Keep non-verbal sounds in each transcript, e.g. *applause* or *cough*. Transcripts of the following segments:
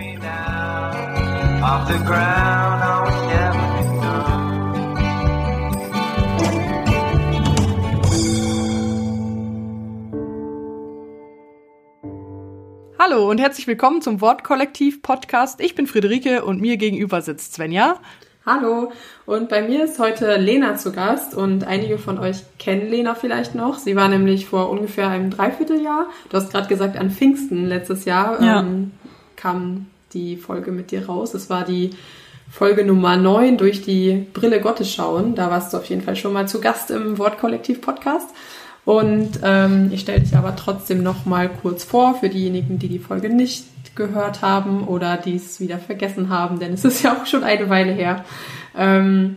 me down off the ground. I was never enough. Hallo und herzlich willkommen zum Wortkollektiv Podcast. Ich bin Friederike und mir gegenüber sitzt Svenja. Hallo, und bei mir ist heute Lena zu Gast und einige von euch kennen Lena vielleicht noch. Sie war nämlich vor ungefähr einem Dreivierteljahr, du hast gerade gesagt, an Pfingsten letztes Jahr Ja. ähm, kam die Folge mit dir raus. Es war die Folge Nummer 9 durch die Brille Gottes schauen. Da warst du auf jeden Fall schon mal zu Gast im Wortkollektiv Podcast. Und ähm, ich stelle dich aber trotzdem noch mal kurz vor für diejenigen, die die Folge nicht gehört haben oder die es wieder vergessen haben, denn es ist ja auch schon eine Weile her. Ähm,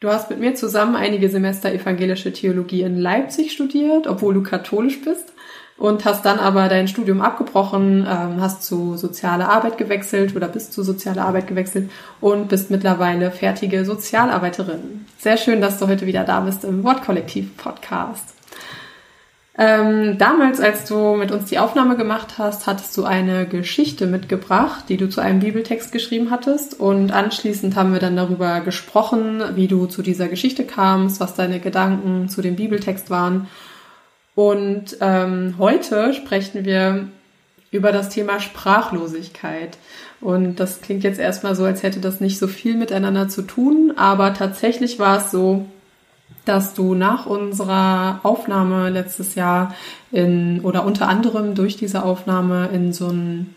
du hast mit mir zusammen einige Semester evangelische Theologie in Leipzig studiert, obwohl du katholisch bist und hast dann aber dein Studium abgebrochen, ähm, hast zu soziale Arbeit gewechselt oder bist zu soziale Arbeit gewechselt und bist mittlerweile fertige Sozialarbeiterin. Sehr schön, dass du heute wieder da bist im Wortkollektiv-Podcast. Ähm, damals, als du mit uns die Aufnahme gemacht hast, hattest du eine Geschichte mitgebracht, die du zu einem Bibeltext geschrieben hattest. Und anschließend haben wir dann darüber gesprochen, wie du zu dieser Geschichte kamst, was deine Gedanken zu dem Bibeltext waren. Und ähm, heute sprechen wir über das Thema Sprachlosigkeit. Und das klingt jetzt erstmal so, als hätte das nicht so viel miteinander zu tun, aber tatsächlich war es so, dass du nach unserer Aufnahme letztes Jahr in oder unter anderem durch diese Aufnahme in so einen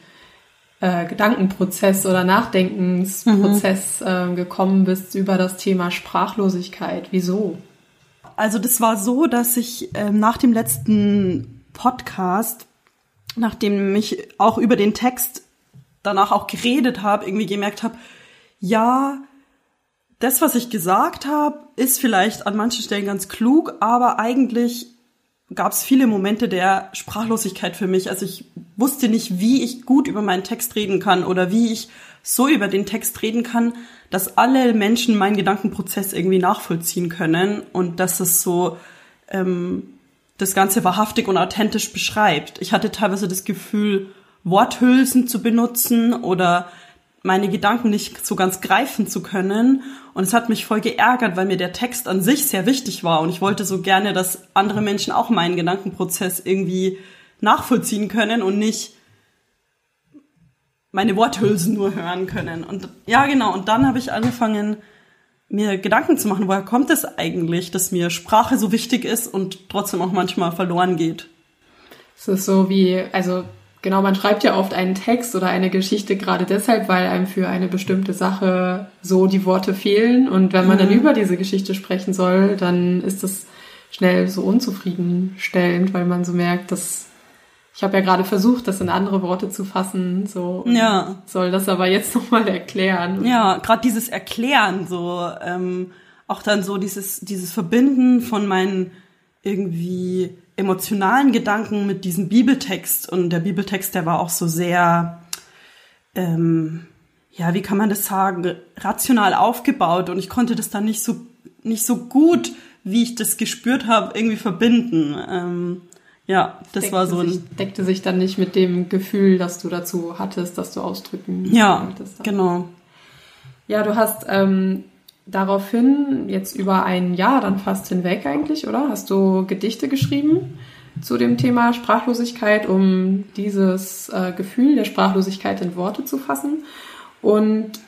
äh, Gedankenprozess oder Nachdenkensprozess äh, gekommen bist über das Thema Sprachlosigkeit. Wieso? Also das war so, dass ich ähm, nach dem letzten Podcast, nachdem ich auch über den Text danach auch geredet habe, irgendwie gemerkt habe, ja, das, was ich gesagt habe, ist vielleicht an manchen Stellen ganz klug, aber eigentlich gab es viele Momente der Sprachlosigkeit für mich. Also ich wusste nicht, wie ich gut über meinen Text reden kann oder wie ich so über den Text reden kann, dass alle Menschen meinen Gedankenprozess irgendwie nachvollziehen können und dass es so ähm, das Ganze wahrhaftig und authentisch beschreibt. Ich hatte teilweise das Gefühl, Worthülsen zu benutzen oder meine Gedanken nicht so ganz greifen zu können. Und es hat mich voll geärgert, weil mir der Text an sich sehr wichtig war. Und ich wollte so gerne, dass andere Menschen auch meinen Gedankenprozess irgendwie nachvollziehen können und nicht meine Worthülsen nur hören können. Und ja, genau. Und dann habe ich angefangen, mir Gedanken zu machen, woher kommt es eigentlich, dass mir Sprache so wichtig ist und trotzdem auch manchmal verloren geht. Es ist so wie, also genau, man schreibt ja oft einen Text oder eine Geschichte gerade deshalb, weil einem für eine bestimmte Sache so die Worte fehlen. Und wenn man dann über diese Geschichte sprechen soll, dann ist das schnell so unzufriedenstellend, weil man so merkt, dass ich habe ja gerade versucht, das in andere Worte zu fassen, so Ja. soll das aber jetzt *laughs* nochmal erklären. Ja, gerade dieses Erklären, so ähm, auch dann so dieses dieses Verbinden von meinen irgendwie emotionalen Gedanken mit diesem Bibeltext und der Bibeltext, der war auch so sehr ähm, ja, wie kann man das sagen, rational aufgebaut und ich konnte das dann nicht so nicht so gut, wie ich das gespürt habe, irgendwie verbinden. Ähm, ja, das Deckte war so sich, ein deckte sich dann nicht mit dem Gefühl, das du dazu hattest, dass du ausdrücken ja, wolltest. genau. Ja, du hast ähm, daraufhin jetzt über ein Jahr dann fast hinweg eigentlich, oder? Hast du Gedichte geschrieben zu dem Thema Sprachlosigkeit, um dieses äh, Gefühl der Sprachlosigkeit in Worte zu fassen. Und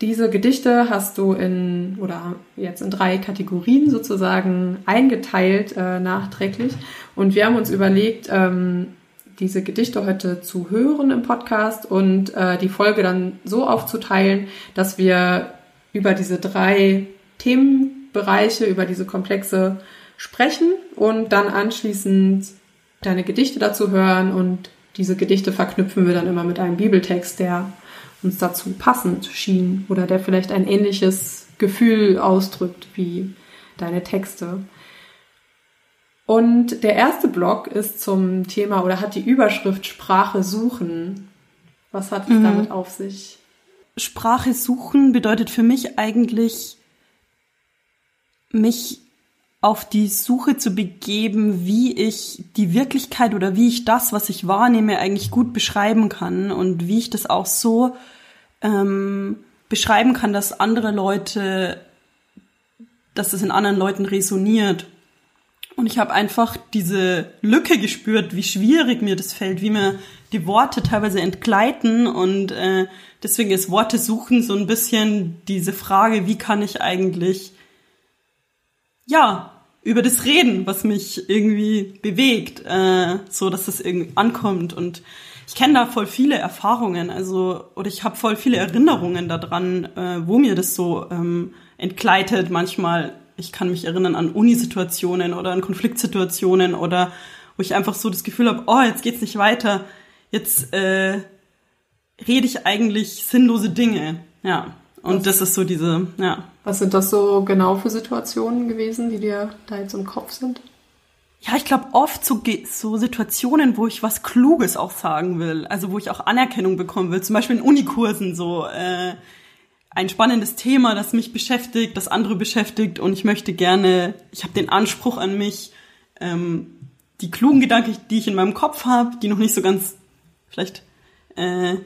diese Gedichte hast du in oder jetzt in drei Kategorien sozusagen eingeteilt äh, nachträglich. Und wir haben uns überlegt, ähm, diese Gedichte heute zu hören im Podcast und äh, die Folge dann so aufzuteilen, dass wir über diese drei Themenbereiche, über diese Komplexe sprechen und dann anschließend deine Gedichte dazu hören und diese Gedichte verknüpfen wir dann immer mit einem Bibeltext, der uns dazu passend schien oder der vielleicht ein ähnliches Gefühl ausdrückt wie deine Texte. Und der erste Block ist zum Thema oder hat die Überschrift Sprache suchen. Was hat es damit auf sich? Sprache suchen bedeutet für mich eigentlich, mich auf die Suche zu begeben, wie ich die Wirklichkeit oder wie ich das, was ich wahrnehme, eigentlich gut beschreiben kann und wie ich das auch so ähm, beschreiben kann, dass andere Leute, dass es in anderen Leuten resoniert. Und ich habe einfach diese Lücke gespürt, wie schwierig mir das fällt, wie mir die Worte teilweise entgleiten und äh, deswegen ist Worte suchen so ein bisschen diese Frage, wie kann ich eigentlich ja, über das Reden, was mich irgendwie bewegt, äh, so dass es irgendwie ankommt. Und ich kenne da voll viele Erfahrungen, also oder ich habe voll viele Erinnerungen daran, äh, wo mir das so ähm, entgleitet. Manchmal, ich kann mich erinnern an Unisituationen oder an Konfliktsituationen oder wo ich einfach so das Gefühl habe, oh, jetzt geht's nicht weiter, jetzt äh, rede ich eigentlich sinnlose Dinge. Ja. Und das ist so diese, ja. Was sind das so genau für Situationen gewesen, die dir da jetzt im Kopf sind? Ja, ich glaube oft so, so Situationen, wo ich was Kluges auch sagen will, also wo ich auch Anerkennung bekommen will, zum Beispiel in Unikursen so äh, ein spannendes Thema, das mich beschäftigt, das andere beschäftigt und ich möchte gerne, ich habe den Anspruch an mich, ähm, die klugen Gedanken, die ich in meinem Kopf habe, die noch nicht so ganz vielleicht äh,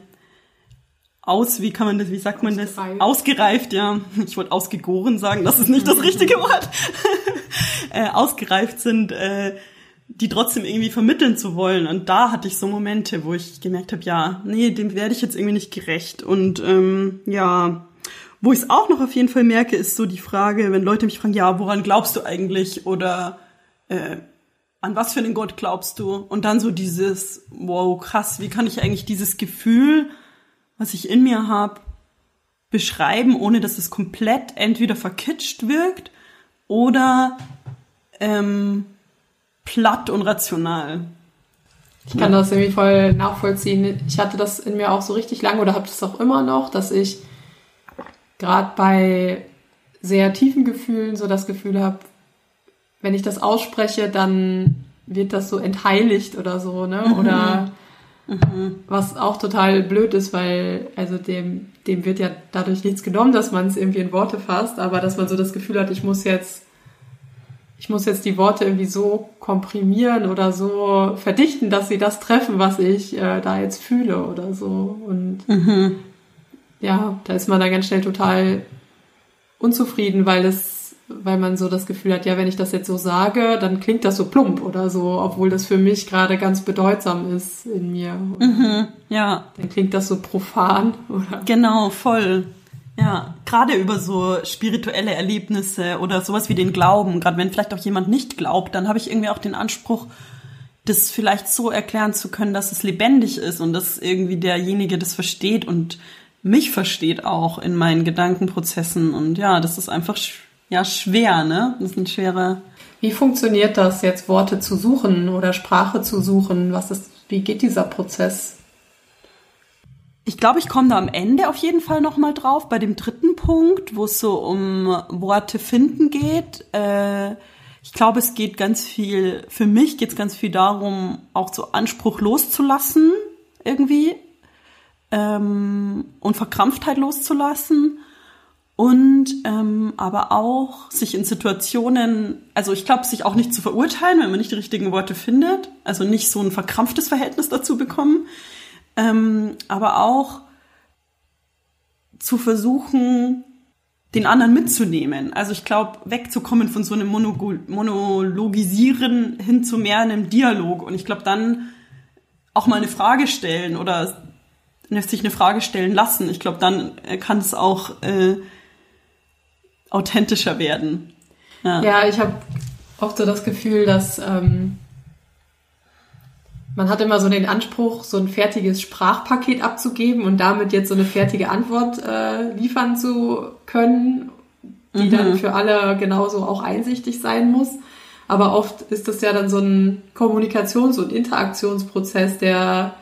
aus, wie kann man das, wie sagt man das? Ausgereift, ja. Ich wollte ausgegoren sagen, das ist nicht das richtige Wort. *laughs* äh, ausgereift sind, äh, die trotzdem irgendwie vermitteln zu wollen. Und da hatte ich so Momente, wo ich gemerkt habe, ja, nee, dem werde ich jetzt irgendwie nicht gerecht. Und ähm, ja, wo ich es auch noch auf jeden Fall merke, ist so die Frage, wenn Leute mich fragen, ja, woran glaubst du eigentlich? Oder äh, an was für einen Gott glaubst du? Und dann so dieses, wow, krass, wie kann ich eigentlich dieses Gefühl was ich in mir habe, beschreiben, ohne dass es komplett entweder verkitscht wirkt oder ähm, platt und rational. Ich kann das irgendwie voll nachvollziehen. Ich hatte das in mir auch so richtig lange oder habe das auch immer noch, dass ich gerade bei sehr tiefen Gefühlen so das Gefühl habe, wenn ich das ausspreche, dann wird das so entheiligt oder so, ne? Mhm. Oder Mhm. Was auch total blöd ist, weil also dem, dem wird ja dadurch nichts genommen, dass man es irgendwie in Worte fasst, aber dass man so das Gefühl hat, ich muss jetzt, ich muss jetzt die Worte irgendwie so komprimieren oder so verdichten, dass sie das treffen, was ich äh, da jetzt fühle oder so. Und mhm. Ja, da ist man dann ganz schnell total unzufrieden, weil es weil man so das Gefühl hat, ja, wenn ich das jetzt so sage, dann klingt das so plump oder so, obwohl das für mich gerade ganz bedeutsam ist in mir. Mhm, ja. Dann klingt das so profan, oder? Genau, voll. Ja, gerade über so spirituelle Erlebnisse oder sowas wie den Glauben, gerade wenn vielleicht auch jemand nicht glaubt, dann habe ich irgendwie auch den Anspruch, das vielleicht so erklären zu können, dass es lebendig ist und dass irgendwie derjenige das versteht und mich versteht auch in meinen Gedankenprozessen. Und ja, das ist einfach ja schwer, ne? Das ist ein schwerer. Wie funktioniert das jetzt, Worte zu suchen oder Sprache zu suchen? Was ist, wie geht dieser Prozess? Ich glaube, ich komme da am Ende auf jeden Fall nochmal drauf, bei dem dritten Punkt, wo es so um Worte finden geht. Äh, ich glaube, es geht ganz viel, für mich geht es ganz viel darum, auch so Anspruch loszulassen, irgendwie. Ähm, und Verkrampftheit loszulassen und ähm, aber auch sich in Situationen, also ich glaube, sich auch nicht zu verurteilen, wenn man nicht die richtigen Worte findet, also nicht so ein verkrampftes Verhältnis dazu bekommen, ähm, aber auch zu versuchen, den anderen mitzunehmen. Also ich glaube, wegzukommen von so einem Mono Monologisieren hin zu mehr einem Dialog. Und ich glaube, dann auch mal eine Frage stellen oder sich eine Frage stellen lassen. Ich glaube, dann kann es auch äh, authentischer werden. Ja, ja ich habe oft so das Gefühl, dass ähm, man hat immer so den Anspruch, so ein fertiges Sprachpaket abzugeben und damit jetzt so eine fertige Antwort äh, liefern zu können, die mhm. dann für alle genauso auch einsichtig sein muss. Aber oft ist das ja dann so ein Kommunikations- und Interaktionsprozess, der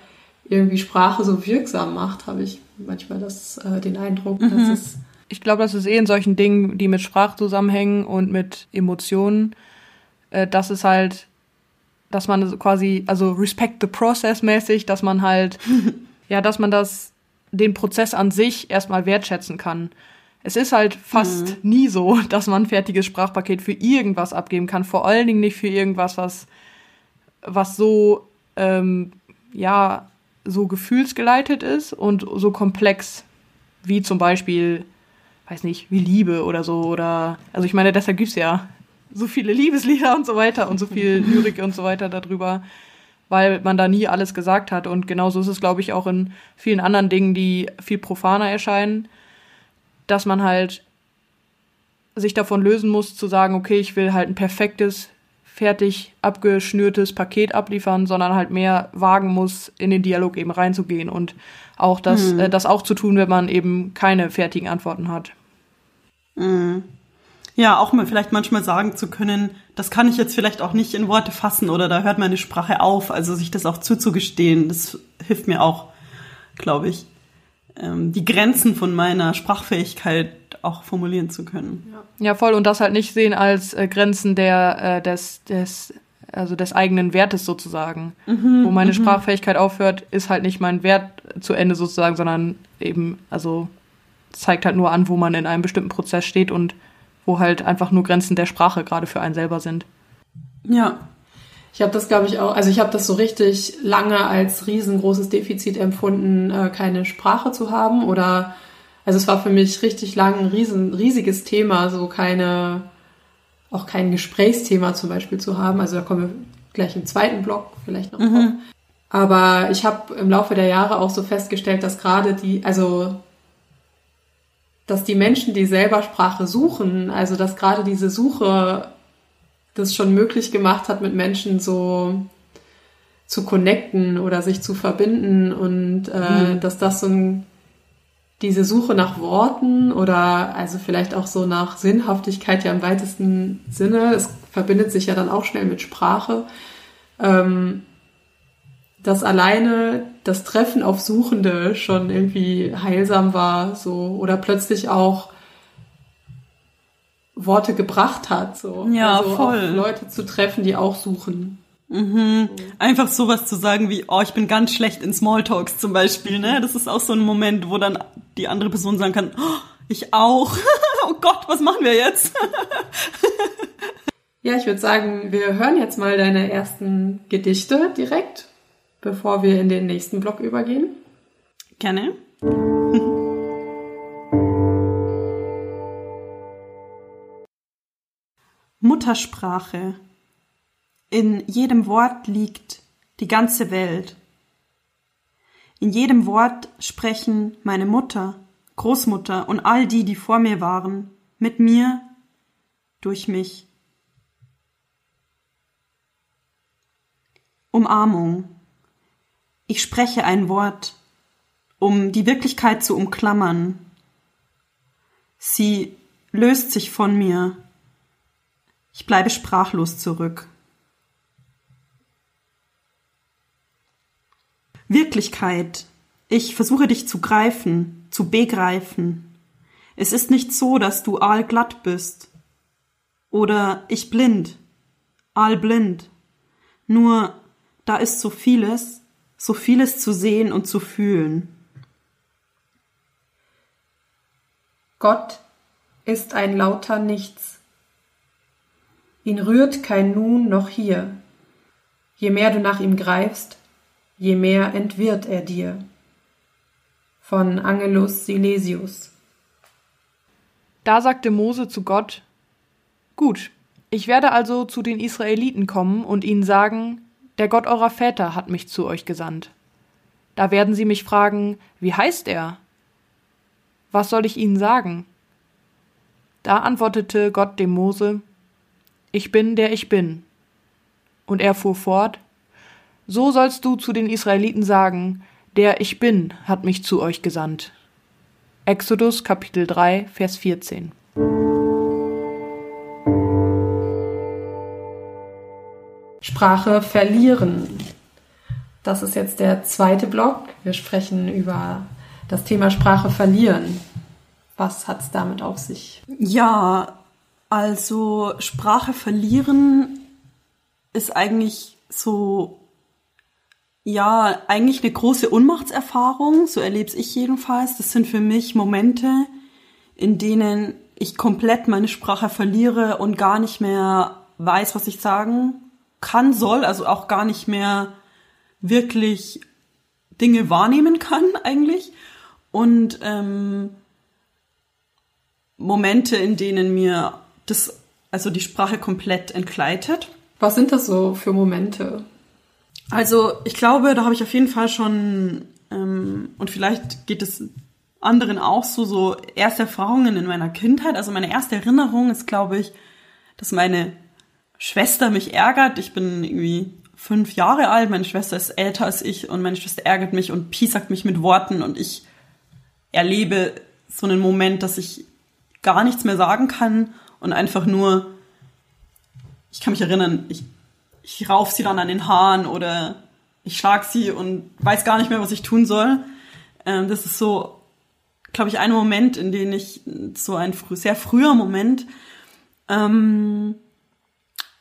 irgendwie Sprache so wirksam macht, habe ich manchmal das, äh, den Eindruck, mhm. dass es ich glaube, das ist eh in solchen Dingen, die mit Sprache zusammenhängen und mit Emotionen, äh, dass es halt, dass man quasi, also respect the process mäßig, dass man halt, *laughs* ja, dass man das, den Prozess an sich erstmal wertschätzen kann. es ist halt fast nie so, *laughs* dass man ein fertiges Sprachpaket für irgendwas abgeben kann. Vor allen Dingen nicht für irgendwas, was, was so, ähm, ja, so gefühlsgeleitet ist und so komplex wie zum Beispiel, weiß nicht, wie Liebe oder so. Oder, also ich meine, deshalb gibt's ja so viele Liebeslieder und so weiter und so viel *laughs* Lyrik und so weiter darüber, weil man da nie alles gesagt hat. Und genauso ist es, glaube ich, auch in vielen anderen Dingen, die viel profaner erscheinen dass man halt sich davon lösen muss, zu sagen, okay, ich will halt ein perfektes, fertig abgeschnürtes Paket abliefern, sondern halt mehr wagen muss, in den Dialog eben reinzugehen und auch das, Mhm. äh, das auch zu tun, wenn man eben keine fertigen Antworten hat. Ja, auch mal vielleicht manchmal sagen zu können, das kann ich jetzt vielleicht auch nicht in Worte fassen oder da hört meine Sprache auf. Also sich das auch zuzugestehen, das hilft mir auch, glaube ich, ähm, die Grenzen von meiner Sprachfähigkeit auch formulieren zu können. Ja, voll. Und das halt nicht sehen als äh, Grenzen der, äh, des, des, also des eigenen Wertes sozusagen. Wo meine Sprachfähigkeit aufhört, ist halt nicht mein Wert zu Ende sozusagen, sondern eben, also zeigt halt nur an, wo man in einem bestimmten Prozess steht und wo halt einfach nur Grenzen der Sprache gerade für einen selber sind. Ja, Ich habe das, glaube ich, auch, also ich habe das so richtig lange als riesengroßes Defizit empfunden, äh, keine Sprache zu haben. Oder also es war für mich richtig lang ein riesen, riesiges Thema, so keine, auch kein Gesprächsthema zum Beispiel zu haben. Also da kommen wir gleich im zweiten Block vielleicht noch drauf. Aber ich habe im Laufe der Jahre auch so festgestellt, dass gerade die, also dass die Menschen, die selber Sprache suchen, also dass gerade diese Suche das schon möglich gemacht hat, mit Menschen so zu connecten oder sich zu verbinden und äh, dass das so ein, diese Suche nach Worten oder also vielleicht auch so nach Sinnhaftigkeit ja im weitesten Sinne, es verbindet sich ja dann auch schnell mit Sprache, ähm, dass alleine das Treffen auf Suchende schon irgendwie heilsam war, so oder plötzlich auch Worte gebracht hat, so Ja, also voll. Leute zu treffen, die auch suchen. Einfach sowas zu sagen wie, oh, ich bin ganz schlecht in Smalltalks zum Beispiel, ne? Das ist auch so ein Moment, wo dann die andere Person sagen kann, oh, ich auch. *laughs* oh Gott, was machen wir jetzt? *laughs* Ja, ich würde sagen, wir hören jetzt mal deine ersten Gedichte direkt, bevor wir in den nächsten Block übergehen. Gerne. *laughs* Muttersprache. In jedem Wort liegt die ganze Welt. In jedem Wort sprechen meine Mutter, Großmutter und all die, die vor mir waren, mit mir, durch mich. Umarmung. Ich spreche ein Wort, um die Wirklichkeit zu umklammern. Sie löst sich von mir. Ich bleibe sprachlos zurück. Wirklichkeit. Ich versuche dich zu greifen, zu begreifen. Es ist nicht so, dass du aalglatt bist. Oder ich blind, aalblind. Nur da ist so vieles, so vieles zu sehen und zu fühlen. Gott ist ein lauter Nichts. Ihn rührt kein Nun noch hier. Je mehr du nach ihm greifst, je mehr entwirrt er dir. Von Angelus Silesius. Da sagte Mose zu Gott, Gut, ich werde also zu den Israeliten kommen und ihnen sagen, der Gott eurer Väter hat mich zu euch gesandt. Da werden sie mich fragen, wie heißt er? Was soll ich ihnen sagen? Da antwortete Gott dem Mose, Ich bin, der ich bin. Und er fuhr fort, So sollst du zu den Israeliten sagen, der ich bin hat mich zu euch gesandt. Exodus Kapitel 3, Vers 14. Sprache verlieren. Das ist jetzt der zweite Block. Wir sprechen über das Thema Sprache verlieren. Was hat es damit auf sich? Ja, also Sprache verlieren ist eigentlich so, ja, eigentlich eine große Unmachtserfahrung, so erlebe ich jedenfalls. Das sind für mich Momente, in denen ich komplett meine Sprache verliere und gar nicht mehr weiß, was ich sagen kann, soll, also auch gar nicht mehr wirklich Dinge wahrnehmen kann eigentlich. Und ähm, Momente, in denen mir das, also die Sprache komplett entgleitet. Was sind das so für Momente? Also ich glaube, da habe ich auf jeden Fall schon, ähm, und vielleicht geht es anderen auch so, so erste Erfahrungen in meiner Kindheit. Also meine erste Erinnerung ist, glaube ich, dass meine Schwester mich ärgert. Ich bin irgendwie fünf Jahre alt, meine Schwester ist älter als ich und meine Schwester ärgert mich und piesackt mich mit Worten und ich erlebe so einen Moment, dass ich gar nichts mehr sagen kann und einfach nur, ich kann mich erinnern, ich, ich rauf sie dann an den Haaren oder ich schlag sie und weiß gar nicht mehr, was ich tun soll. Ähm, das ist so, glaube ich, ein Moment, in dem ich, so ein frü sehr früher Moment, ähm,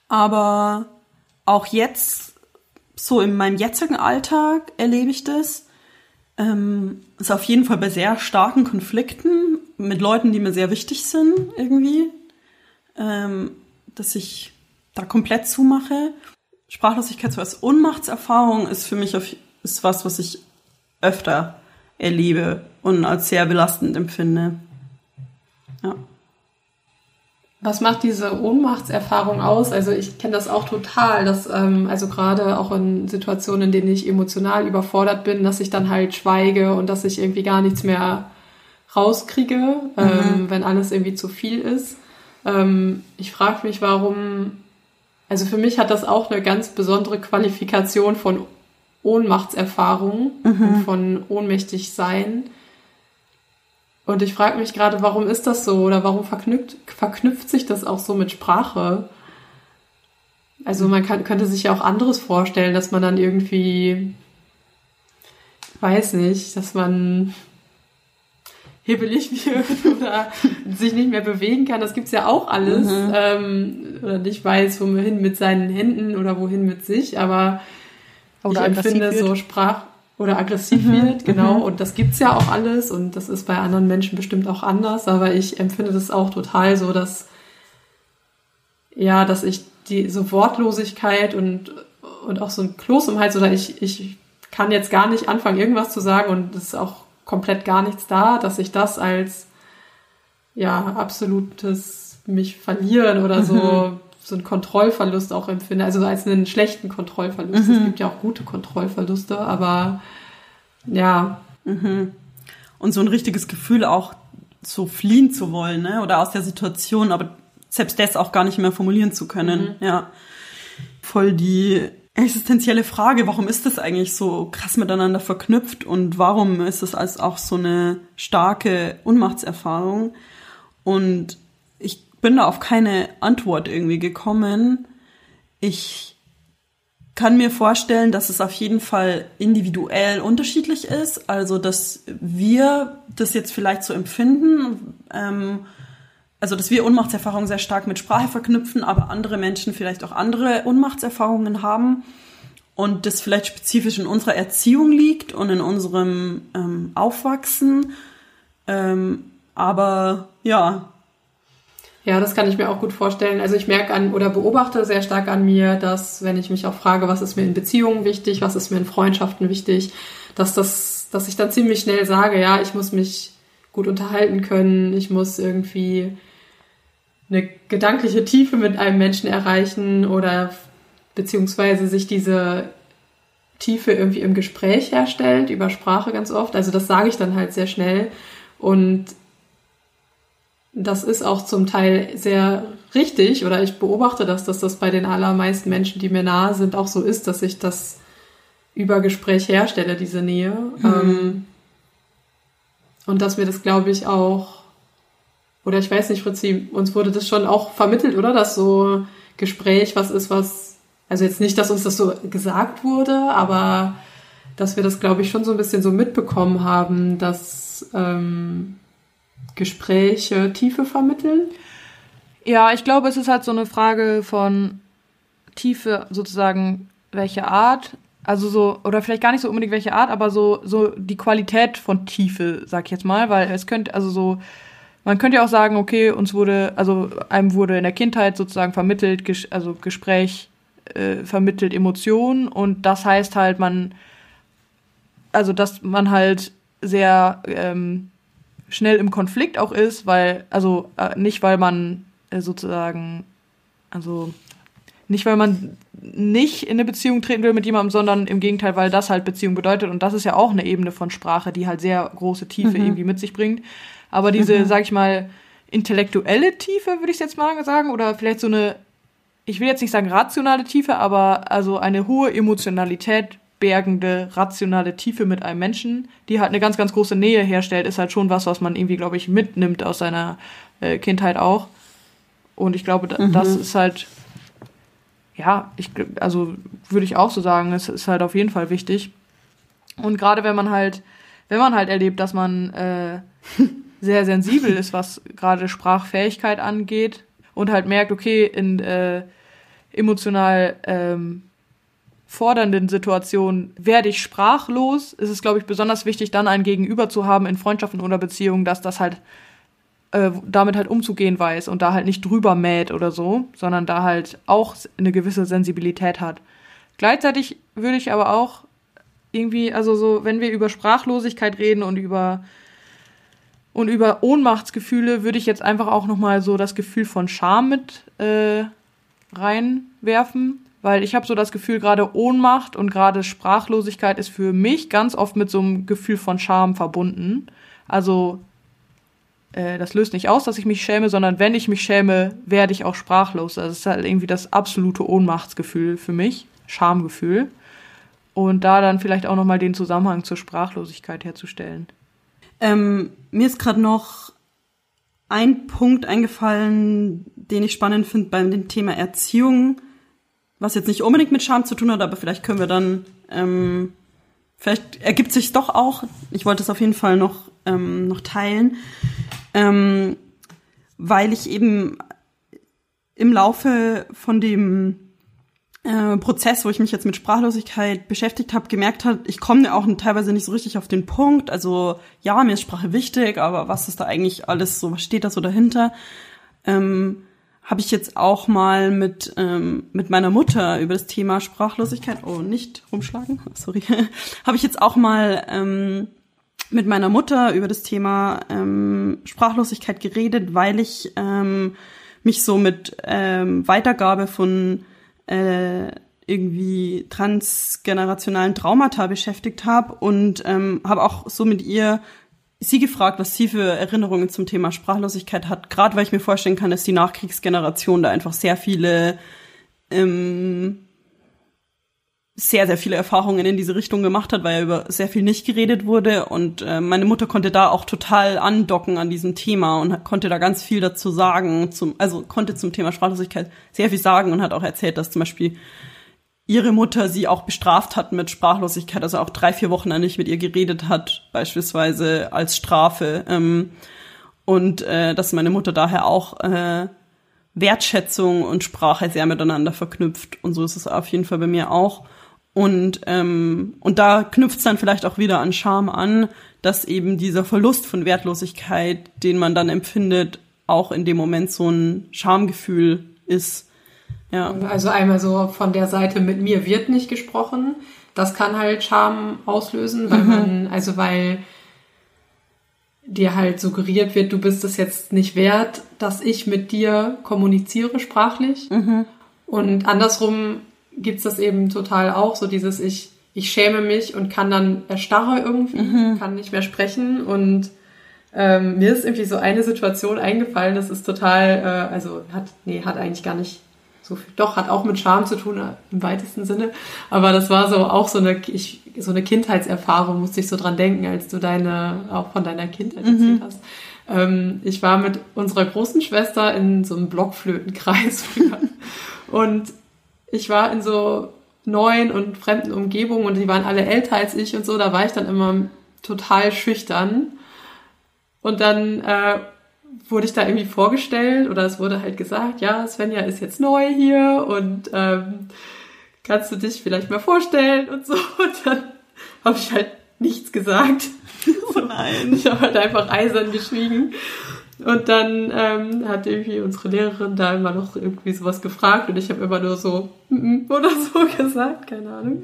aber auch jetzt, so in meinem jetzigen Alltag erlebe ich das. Ähm, ist auf jeden Fall bei sehr starken Konflikten mit Leuten, die mir sehr wichtig sind, irgendwie. Ähm, dass ich da komplett zumache. Sprachlosigkeit so als Ohnmachtserfahrung ist für mich auf, ist was, was ich öfter erlebe und als sehr belastend empfinde. Ja. Was macht diese Ohnmachtserfahrung aus? Also ich kenne das auch total, dass ähm, also gerade auch in Situationen, in denen ich emotional überfordert bin, dass ich dann halt schweige und dass ich irgendwie gar nichts mehr rauskriege, mhm. ähm, wenn alles irgendwie zu viel ist. Ähm, ich frage mich, warum. Also für mich hat das auch eine ganz besondere Qualifikation von Ohnmachtserfahrung mhm. und von ohnmächtig sein und ich frage mich gerade, warum ist das so oder warum verknüpft, verknüpft sich das auch so mit Sprache? Also man kann, könnte sich ja auch anderes vorstellen, dass man dann irgendwie, weiß nicht, dass man hibbelig wird *laughs* oder sich nicht mehr bewegen kann. Das gibt's ja auch alles. Mhm. Ähm, oder nicht weiß, wohin mit seinen Händen oder wohin mit sich. Aber oder ich empfinde so Sprach, oder aggressiv mhm. wird, genau. Mhm. Und das gibt's ja auch alles und das ist bei anderen Menschen bestimmt auch anders, aber ich empfinde das auch total so, dass ja, dass ich die so Wortlosigkeit und und auch so ein Kloß im Hals oder ich ich kann jetzt gar nicht anfangen irgendwas zu sagen und es ist auch komplett gar nichts da, dass ich das als ja absolutes mich verlieren oder so mhm. so ein Kontrollverlust auch empfinde, also als einen schlechten Kontrollverlust. Mhm. Es gibt ja auch gute Kontrollverluste, aber ja. Mhm. Und so ein richtiges Gefühl auch so fliehen zu wollen, ne? Oder aus der Situation, aber selbst das auch gar nicht mehr formulieren zu können. Mhm. Ja. Voll die existenzielle Frage, warum ist das eigentlich so krass miteinander verknüpft und warum ist es als auch so eine starke Unmachtserfahrung? Und ich bin da auf keine Antwort irgendwie gekommen. Ich kann mir vorstellen, dass es auf jeden Fall individuell unterschiedlich ist. Also, dass wir das jetzt vielleicht so empfinden, ähm, also dass wir Unmachtserfahrungen sehr stark mit Sprache verknüpfen, aber andere Menschen vielleicht auch andere Unmachtserfahrungen haben und das vielleicht spezifisch in unserer Erziehung liegt und in unserem ähm, Aufwachsen. Ähm, aber ja, ja, das kann ich mir auch gut vorstellen. Also ich merke an oder beobachte sehr stark an mir, dass wenn ich mich auch frage, was ist mir in Beziehungen wichtig, was ist mir in Freundschaften wichtig, dass das, dass ich dann ziemlich schnell sage, ja, ich muss mich gut unterhalten können, ich muss irgendwie eine gedankliche Tiefe mit einem Menschen erreichen oder beziehungsweise sich diese Tiefe irgendwie im Gespräch herstellt, über Sprache ganz oft. Also das sage ich dann halt sehr schnell. Und das ist auch zum Teil sehr richtig oder ich beobachte das, dass das bei den allermeisten Menschen, die mir nahe sind, auch so ist, dass ich das über Gespräch herstelle, diese Nähe. Mhm. Ähm, und dass mir das, glaube ich, auch, oder ich weiß nicht, Fritzi, uns wurde das schon auch vermittelt, oder? Dass so Gespräch was ist, was, also jetzt nicht, dass uns das so gesagt wurde, aber dass wir das, glaube ich, schon so ein bisschen so mitbekommen haben, dass ähm, Gespräche Tiefe vermitteln? Ja, ich glaube, es ist halt so eine Frage von Tiefe, sozusagen, welche Art. Also so, oder vielleicht gar nicht so unbedingt welche Art, aber so, so die Qualität von Tiefe, sag ich jetzt mal, weil es könnte, also so, man könnte ja auch sagen, okay, uns wurde, also einem wurde in der Kindheit sozusagen vermittelt, ges also Gespräch äh, vermittelt Emotionen und das heißt halt, man, also dass man halt sehr ähm, schnell im Konflikt auch ist, weil, also äh, nicht weil man äh, sozusagen, also nicht weil man nicht in eine Beziehung treten will mit jemandem, sondern im Gegenteil, weil das halt Beziehung bedeutet und das ist ja auch eine Ebene von Sprache, die halt sehr große Tiefe Mhm. irgendwie mit sich bringt. Aber diese, sag ich mal, intellektuelle Tiefe, würde ich jetzt mal sagen, oder vielleicht so eine, ich will jetzt nicht sagen rationale Tiefe, aber also eine hohe Emotionalität bergende, rationale Tiefe mit einem Menschen, die halt eine ganz, ganz große Nähe herstellt, ist halt schon was, was man irgendwie, glaube ich, mitnimmt aus seiner äh, Kindheit auch. Und ich glaube, da, das ist halt, ja, ich, also würde ich auch so sagen, es ist halt auf jeden Fall wichtig. Und gerade wenn man halt, wenn man halt erlebt, dass man äh, *laughs* sehr sensibel ist, was gerade Sprachfähigkeit angeht und halt merkt, okay, in äh, emotional ähm, fordernden Situationen werde ich sprachlos, ist es, glaube ich, besonders wichtig, dann ein Gegenüber zu haben in Freundschaften oder Beziehungen, dass das halt äh, damit halt umzugehen weiß und da halt nicht drüber mäht oder so, sondern da halt auch eine gewisse Sensibilität hat. Gleichzeitig würde ich aber auch irgendwie, also so, wenn wir über Sprachlosigkeit reden und über und über Ohnmachtsgefühle würde ich jetzt einfach auch noch mal so das Gefühl von Scham mit äh, reinwerfen, weil ich habe so das Gefühl, gerade Ohnmacht und gerade Sprachlosigkeit ist für mich ganz oft mit so einem Gefühl von Scham verbunden. Also äh, das löst nicht aus, dass ich mich schäme, sondern wenn ich mich schäme, werde ich auch sprachlos. Also es ist halt irgendwie das absolute Ohnmachtsgefühl für mich, Schamgefühl. Und da dann vielleicht auch noch mal den Zusammenhang zur Sprachlosigkeit herzustellen. Ähm, mir ist gerade noch ein Punkt eingefallen, den ich spannend finde beim dem Thema Erziehung, was jetzt nicht unbedingt mit Scham zu tun hat, aber vielleicht können wir dann, ähm, vielleicht ergibt sich doch auch. Ich wollte es auf jeden Fall noch ähm, noch teilen, ähm, weil ich eben im Laufe von dem äh, Prozess, wo ich mich jetzt mit Sprachlosigkeit beschäftigt habe, gemerkt hat, ich komme auch teilweise nicht so richtig auf den Punkt. Also ja, mir ist Sprache wichtig, aber was ist da eigentlich alles so, was steht da so dahinter? Ähm, habe ich jetzt auch mal mit ähm, mit meiner Mutter über das Thema Sprachlosigkeit, oh nicht rumschlagen, *laughs* sorry, *laughs* habe ich jetzt auch mal ähm, mit meiner Mutter über das Thema ähm, Sprachlosigkeit geredet, weil ich ähm, mich so mit ähm, Weitergabe von äh, irgendwie transgenerationalen Traumata beschäftigt habe und ähm, habe auch so mit ihr sie gefragt, was sie für Erinnerungen zum Thema Sprachlosigkeit hat, gerade weil ich mir vorstellen kann, dass die Nachkriegsgeneration da einfach sehr viele ähm, sehr, sehr viele Erfahrungen in diese Richtung gemacht hat, weil ja über sehr viel nicht geredet wurde. Und äh, meine Mutter konnte da auch total andocken an diesem Thema und konnte da ganz viel dazu sagen, zum, also konnte zum Thema Sprachlosigkeit sehr viel sagen und hat auch erzählt, dass zum Beispiel ihre Mutter sie auch bestraft hat mit Sprachlosigkeit, also auch drei, vier Wochen lang nicht mit ihr geredet hat, beispielsweise als Strafe. Ähm, und äh, dass meine Mutter daher auch äh, Wertschätzung und Sprache sehr miteinander verknüpft. Und so ist es auf jeden Fall bei mir auch. Und, ähm, und da knüpft es dann vielleicht auch wieder an Scham an, dass eben dieser Verlust von Wertlosigkeit, den man dann empfindet, auch in dem Moment so ein Schamgefühl ist. Ja. Also einmal so von der Seite mit mir wird nicht gesprochen. Das kann halt Scham auslösen, weil man, also weil dir halt suggeriert wird, du bist es jetzt nicht wert, dass ich mit dir kommuniziere sprachlich. Und andersrum gibt's das eben total auch, so dieses ich, ich schäme mich und kann dann erstarre irgendwie, kann nicht mehr sprechen. Und ähm, mir ist irgendwie so eine Situation eingefallen, das ist total, äh, also hat, nee, hat eigentlich gar nicht so viel, doch, hat auch mit Scham zu tun äh, im weitesten Sinne, aber das war so auch so eine, ich, so eine Kindheitserfahrung, musste ich so dran denken, als du deine, auch von deiner Kindheit erzählt hast. Ähm, ich war mit unserer großen Schwester in so einem Blockflötenkreis früher. *laughs* Und ich war in so neuen und fremden Umgebungen und die waren alle älter als ich und so, da war ich dann immer total schüchtern. Und dann äh, wurde ich da irgendwie vorgestellt oder es wurde halt gesagt, ja, Svenja ist jetzt neu hier und ähm, kannst du dich vielleicht mal vorstellen und so. *laughs* Und dann habe ich halt nichts gesagt. Oh nein. Ich habe halt einfach eisern geschwiegen. Und dann ähm, hat irgendwie unsere Lehrerin da immer noch irgendwie sowas gefragt und ich habe immer nur so mm -mm oder so *laughs* gesagt, keine Ahnung.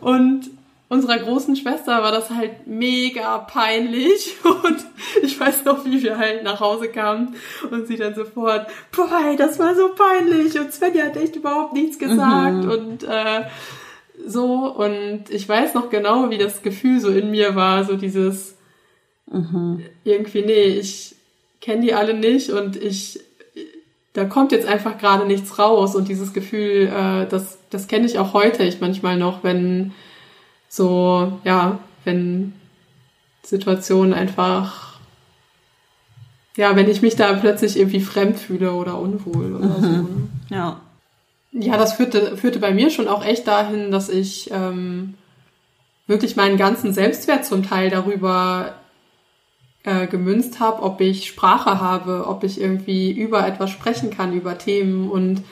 Und unserer großen Schwester war das halt mega peinlich *laughs* und ich weiß noch, wie wir halt nach Hause kamen und sie dann sofort, boah, das war so peinlich und Svenja hat echt überhaupt nichts gesagt und äh, so. Und ich weiß noch genau, wie das Gefühl so in mir war, so dieses irgendwie, nee, ich kenne die alle nicht und ich, da kommt jetzt einfach gerade nichts raus und dieses Gefühl, äh, das, das kenne ich auch heute ich manchmal noch, wenn so, ja, wenn Situationen einfach, ja, wenn ich mich da plötzlich irgendwie fremd fühle oder unwohl oder so. Ne? Ja. Ja, das führte, führte bei mir schon auch echt dahin, dass ich ähm, wirklich meinen ganzen Selbstwert zum Teil darüber äh, gemünzt habe, ob ich Sprache habe, ob ich irgendwie über etwas sprechen kann, über Themen und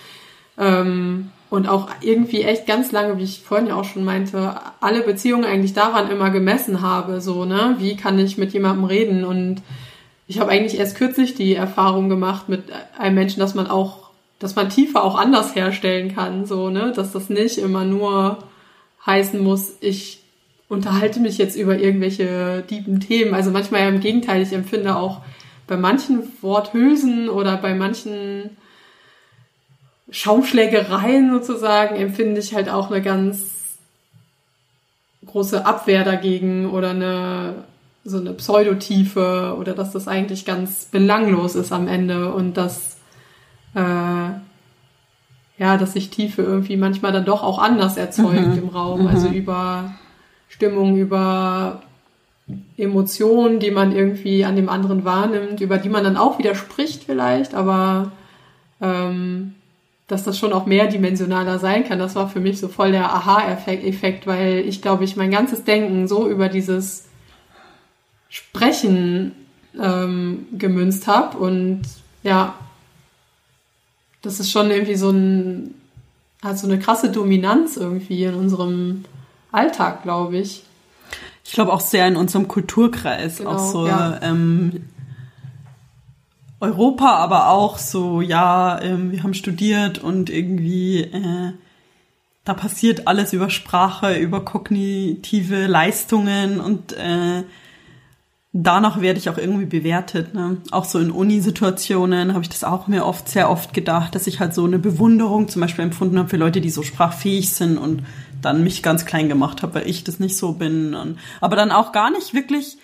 ähm, und auch irgendwie echt ganz lange, wie ich vorhin ja auch schon meinte, alle Beziehungen eigentlich daran immer gemessen habe, so, ne? Wie kann ich mit jemandem reden? Und ich habe eigentlich erst kürzlich die Erfahrung gemacht mit einem Menschen, dass man auch, dass man Tiefe auch anders herstellen kann, so, ne? Dass das nicht immer nur heißen muss, ich unterhalte mich jetzt über irgendwelche tiefen Themen. Also manchmal ja im Gegenteil, ich empfinde auch bei manchen Worthülsen oder bei manchen Schaumschlägereien sozusagen empfinde ich halt auch eine ganz große Abwehr dagegen oder eine so eine Pseudotiefe oder dass das eigentlich ganz belanglos ist am Ende und dass äh, ja, dass sich Tiefe irgendwie manchmal dann doch auch anders erzeugt Mhm. im Raum, also über Stimmung, über Emotionen, die man irgendwie an dem anderen wahrnimmt, über die man dann auch wieder spricht vielleicht, aber ähm, dass das schon auch mehrdimensionaler sein kann. Das war für mich so voll der Aha-Effekt, Effekt, weil ich glaube, ich mein ganzes Denken so über dieses Sprechen ähm, gemünzt habe und ja, das ist schon irgendwie so ein, hat so eine krasse Dominanz irgendwie in unserem Alltag, glaube ich. Ich glaube auch sehr in unserem Kulturkreis, Genau, auch so ja. ähm, Europa, aber auch so, ja, ähm, wir haben studiert und irgendwie äh, da passiert alles über Sprache, über kognitive Leistungen und äh, danach werde ich auch irgendwie bewertet. Ne? Auch so in Uni-Situationen habe ich das auch mir oft, sehr oft gedacht, dass ich halt so eine Bewunderung zum Beispiel empfunden habe für Leute, die so sprachfähig sind und dann mich ganz klein gemacht habe, weil ich das nicht so bin. Und, aber dann auch gar nicht wirklich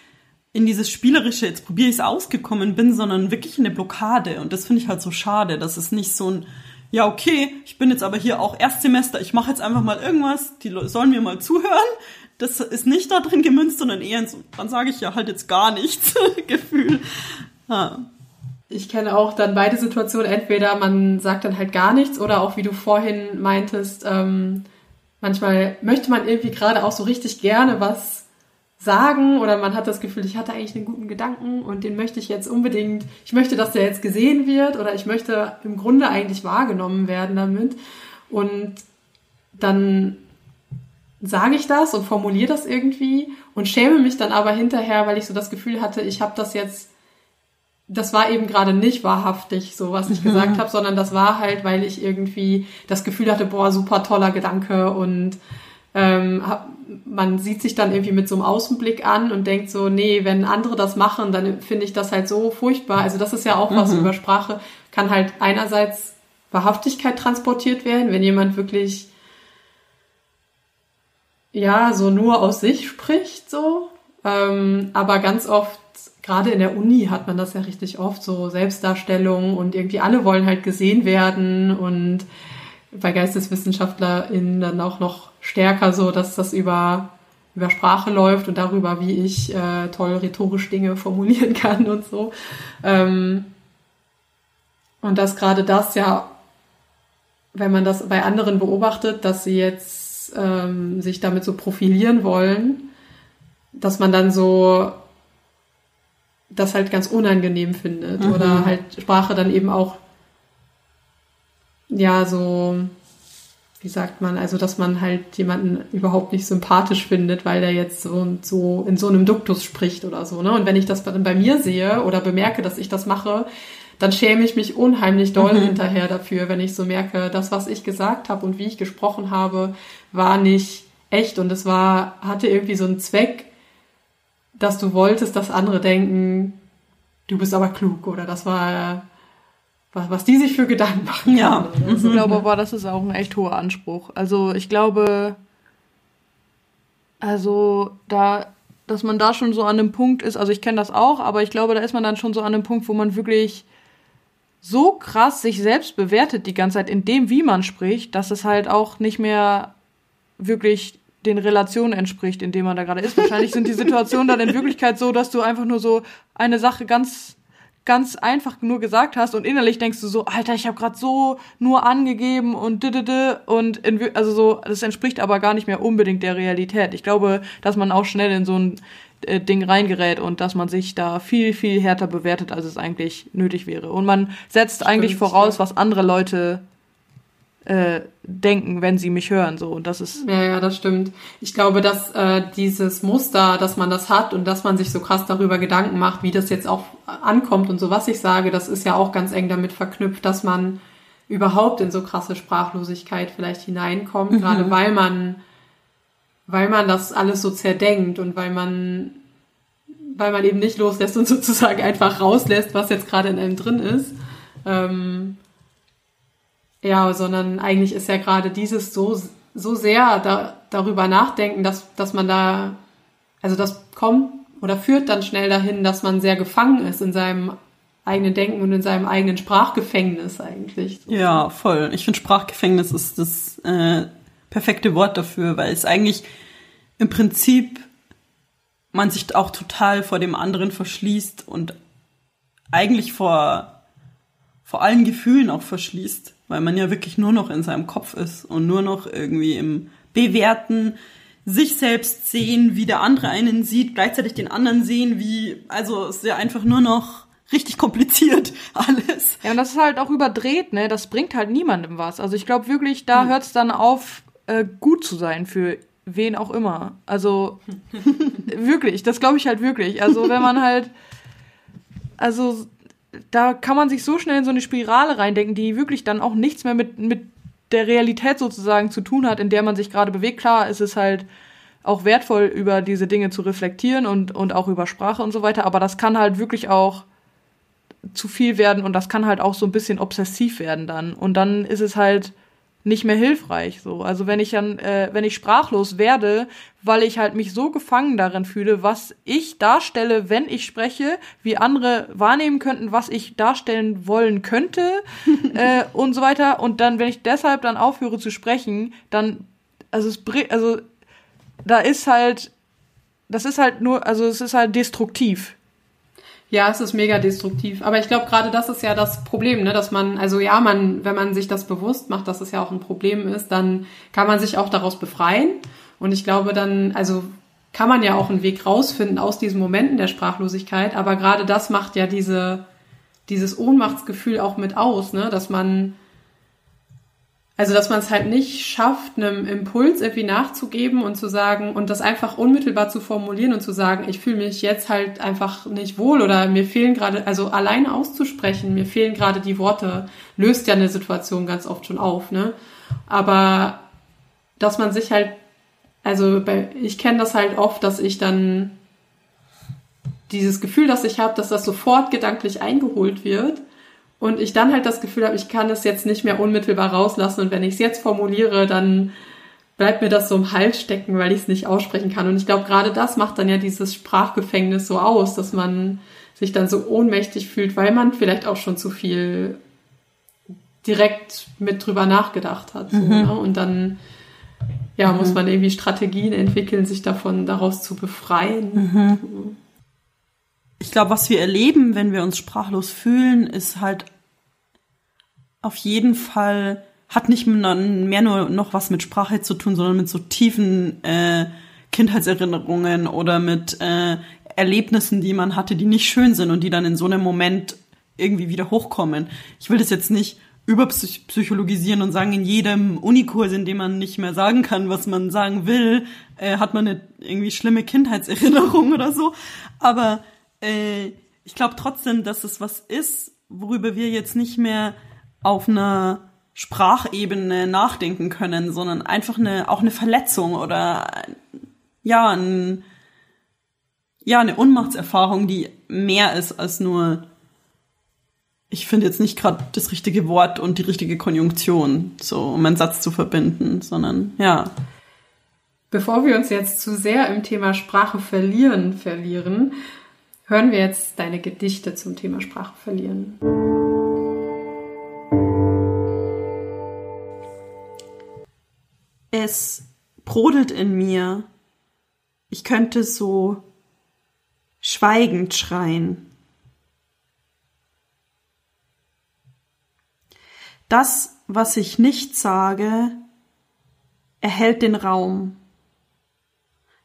in dieses Spielerische, jetzt probiere ich es ausgekommen bin, sondern wirklich in eine Blockade. Und das finde ich halt so schade, dass es nicht so ein, ja, okay, ich bin jetzt aber hier auch Erstsemester, ich mache jetzt einfach mal irgendwas, die sollen mir mal zuhören. Das ist nicht da drin gemünzt, sondern eher so, dann sage ich ja halt jetzt gar nichts, *laughs* Gefühl. Ja. Ich kenne auch dann beide Situationen. Entweder man sagt dann halt gar nichts oder auch wie du vorhin meintest, ähm, manchmal möchte man irgendwie gerade auch so richtig gerne was sagen oder man hat das Gefühl, ich hatte eigentlich einen guten Gedanken und den möchte ich jetzt unbedingt, ich möchte, dass der jetzt gesehen wird oder ich möchte im Grunde eigentlich wahrgenommen werden damit. Und dann sage ich das und formuliere das irgendwie und schäme mich dann aber hinterher, weil ich so das Gefühl hatte, ich habe das jetzt das war eben gerade nicht wahrhaftig, so was ich gesagt habe, sondern das war halt, weil ich irgendwie das Gefühl hatte, boah, super toller Gedanke und ähm, man sieht sich dann irgendwie mit so einem Außenblick an und denkt so, nee, wenn andere das machen, dann finde ich das halt so furchtbar. Also das ist ja auch was über Sprache, kann halt einerseits Wahrhaftigkeit transportiert werden, wenn jemand wirklich ja so nur aus sich spricht, so. Ähm, aber ganz oft, gerade in der Uni hat man das ja richtig oft, so Selbstdarstellung und irgendwie alle wollen halt gesehen werden und bei GeisteswissenschaftlerInnen dann auch noch stärker so, dass das über, über Sprache läuft und darüber, wie ich äh, toll rhetorisch Dinge *laughs* formulieren kann und so. Ähm, und dass gerade das ja, wenn man das bei anderen beobachtet, dass sie jetzt ähm, sich damit so profilieren wollen, dass man dann so das halt ganz unangenehm findet oder halt Sprache dann eben auch ja so wie sagt man, also dass man halt jemanden überhaupt nicht sympathisch findet, weil der jetzt so und so in so einem Duktus spricht oder so. Ne? Und wenn ich das dann bei mir sehe oder bemerke, dass ich das mache, dann schäme ich mich unheimlich doll mhm. hinterher dafür, wenn ich so merke, das, was ich gesagt habe und wie ich gesprochen habe, war nicht echt und es war, hatte irgendwie so einen Zweck, dass du wolltest, dass andere denken, du bist aber klug oder das war was, was die sich für Gedanken machen. Ja, ich glaube aber, das ist auch ein echt hoher Anspruch. Also ich glaube, also da, dass man da schon so an einem Punkt ist, also ich kenne das auch, aber ich glaube, da ist man dann schon so an einem Punkt, wo man wirklich so krass sich selbst bewertet die ganze Zeit in dem, wie man spricht, dass es halt auch nicht mehr wirklich den Relationen entspricht, in denen man da gerade ist. Wahrscheinlich sind die Situationen dann in Wirklichkeit so, dass du einfach nur so eine Sache ganz ganz einfach nur gesagt hast und innerlich denkst du so, Alter, ich habe gerade so nur angegeben und didede und in, also so, das entspricht aber gar nicht mehr unbedingt der Realität. Ich glaube, dass man auch schnell in so ein äh, Ding reingerät und dass man sich da viel, viel härter bewertet, als es eigentlich nötig wäre. Und man setzt Stimmt, eigentlich voraus, ja. was andere Leute äh, denken, wenn sie mich hören. So und das ist ja ja das stimmt. Ich glaube, dass äh, dieses Muster, dass man das hat und dass man sich so krass darüber Gedanken macht, wie das jetzt auch ankommt und so was ich sage, das ist ja auch ganz eng damit verknüpft, dass man überhaupt in so krasse Sprachlosigkeit vielleicht hineinkommt, mhm. gerade weil man weil man das alles so zerdenkt und weil man weil man eben nicht loslässt und *laughs* sozusagen einfach rauslässt, was jetzt gerade in einem drin ist. Ähm, ja, sondern eigentlich ist ja gerade dieses so, so sehr da, darüber nachdenken, dass, dass man da, also das kommt oder führt dann schnell dahin, dass man sehr gefangen ist in seinem eigenen Denken und in seinem eigenen Sprachgefängnis eigentlich. Ja, voll. Ich finde Sprachgefängnis ist das äh, perfekte Wort dafür, weil es eigentlich im Prinzip man sich auch total vor dem anderen verschließt und eigentlich vor, vor allen Gefühlen auch verschließt weil man ja wirklich nur noch in seinem Kopf ist und nur noch irgendwie im Bewerten, sich selbst sehen, wie der andere einen sieht, gleichzeitig den anderen sehen, wie, also ist ja einfach nur noch richtig kompliziert *laughs* alles. Ja, und das ist halt auch überdreht, ne? Das bringt halt niemandem was. Also ich glaube wirklich, da hm. hört es dann auf, äh, gut zu sein für wen auch immer. Also *laughs* wirklich, das glaube ich halt wirklich. Also wenn man halt, also da kann man sich so schnell in so eine Spirale reindenken, die wirklich dann auch nichts mehr mit, mit der Realität sozusagen zu tun hat, in der man sich gerade bewegt. Klar, ist es halt auch wertvoll, über diese Dinge zu reflektieren und, und auch über Sprache und so weiter, aber das kann halt wirklich auch zu viel werden und das kann halt auch so ein bisschen obsessiv werden dann. Und dann ist es halt nicht mehr hilfreich. So, also wenn ich dann, äh, wenn ich sprachlos werde, weil ich halt mich so gefangen darin fühle, was ich darstelle, wenn ich spreche, wie andere wahrnehmen könnten, was ich darstellen wollen könnte *laughs* äh, und so weiter. Und dann, wenn ich deshalb dann aufhöre zu sprechen, dann, also es, also da ist halt, das ist halt nur, also es ist halt destruktiv. Ja, es ist mega destruktiv. Aber ich glaube, gerade das ist ja das Problem, ne? dass man, also ja, man, wenn man sich das bewusst macht, dass es ja auch ein Problem ist, dann kann man sich auch daraus befreien. Und ich glaube dann, also kann man ja auch einen Weg rausfinden aus diesen Momenten der Sprachlosigkeit. Aber gerade das macht ja diese, dieses Ohnmachtsgefühl auch mit aus, ne? dass man, also, dass man es halt nicht schafft, einem Impuls irgendwie nachzugeben und zu sagen und das einfach unmittelbar zu formulieren und zu sagen, ich fühle mich jetzt halt einfach nicht wohl oder mir fehlen gerade, also alleine auszusprechen, mir fehlen gerade die Worte, löst ja eine Situation ganz oft schon auf, ne? Aber dass man sich halt, also bei, ich kenne das halt oft, dass ich dann dieses Gefühl, das ich habe, dass das sofort gedanklich eingeholt wird und ich dann halt das Gefühl habe, ich kann es jetzt nicht mehr unmittelbar rauslassen und wenn ich es jetzt formuliere, dann bleibt mir das so im Hals stecken, weil ich es nicht aussprechen kann. Und ich glaube, gerade das macht dann ja dieses Sprachgefängnis so aus, dass man sich dann so ohnmächtig fühlt, weil man vielleicht auch schon zu viel direkt mit drüber nachgedacht hat. So, mhm. ne? Und dann ja, mhm. muss man irgendwie Strategien entwickeln, sich davon daraus zu befreien. Mhm ich glaube, was wir erleben, wenn wir uns sprachlos fühlen, ist halt auf jeden Fall, hat nicht mehr nur noch was mit Sprache zu tun, sondern mit so tiefen äh, Kindheitserinnerungen oder mit äh, Erlebnissen, die man hatte, die nicht schön sind und die dann in so einem Moment irgendwie wieder hochkommen. Ich will das jetzt nicht überpsychologisieren und sagen, in jedem Unikurs, in dem man nicht mehr sagen kann, was man sagen will, äh, hat man eine irgendwie schlimme Kindheitserinnerung *laughs* oder so. Aber äh, ich glaube trotzdem, dass es was ist, worüber wir jetzt nicht mehr auf einer Sprachebene nachdenken können, sondern einfach eine auch eine Verletzung oder ja ein, ja eine Unmachtserfahrung, die mehr ist als nur ich finde jetzt nicht gerade das richtige Wort und die richtige Konjunktion, so um einen Satz zu verbinden, sondern ja. Bevor wir uns jetzt zu sehr im Thema Sprache verlieren verlieren, hören wir jetzt deine Gedichte zum Thema Sprache verlieren. Es brodelt in mir. Ich könnte so schweigend schreien. Das, was ich nicht sage, erhält den Raum.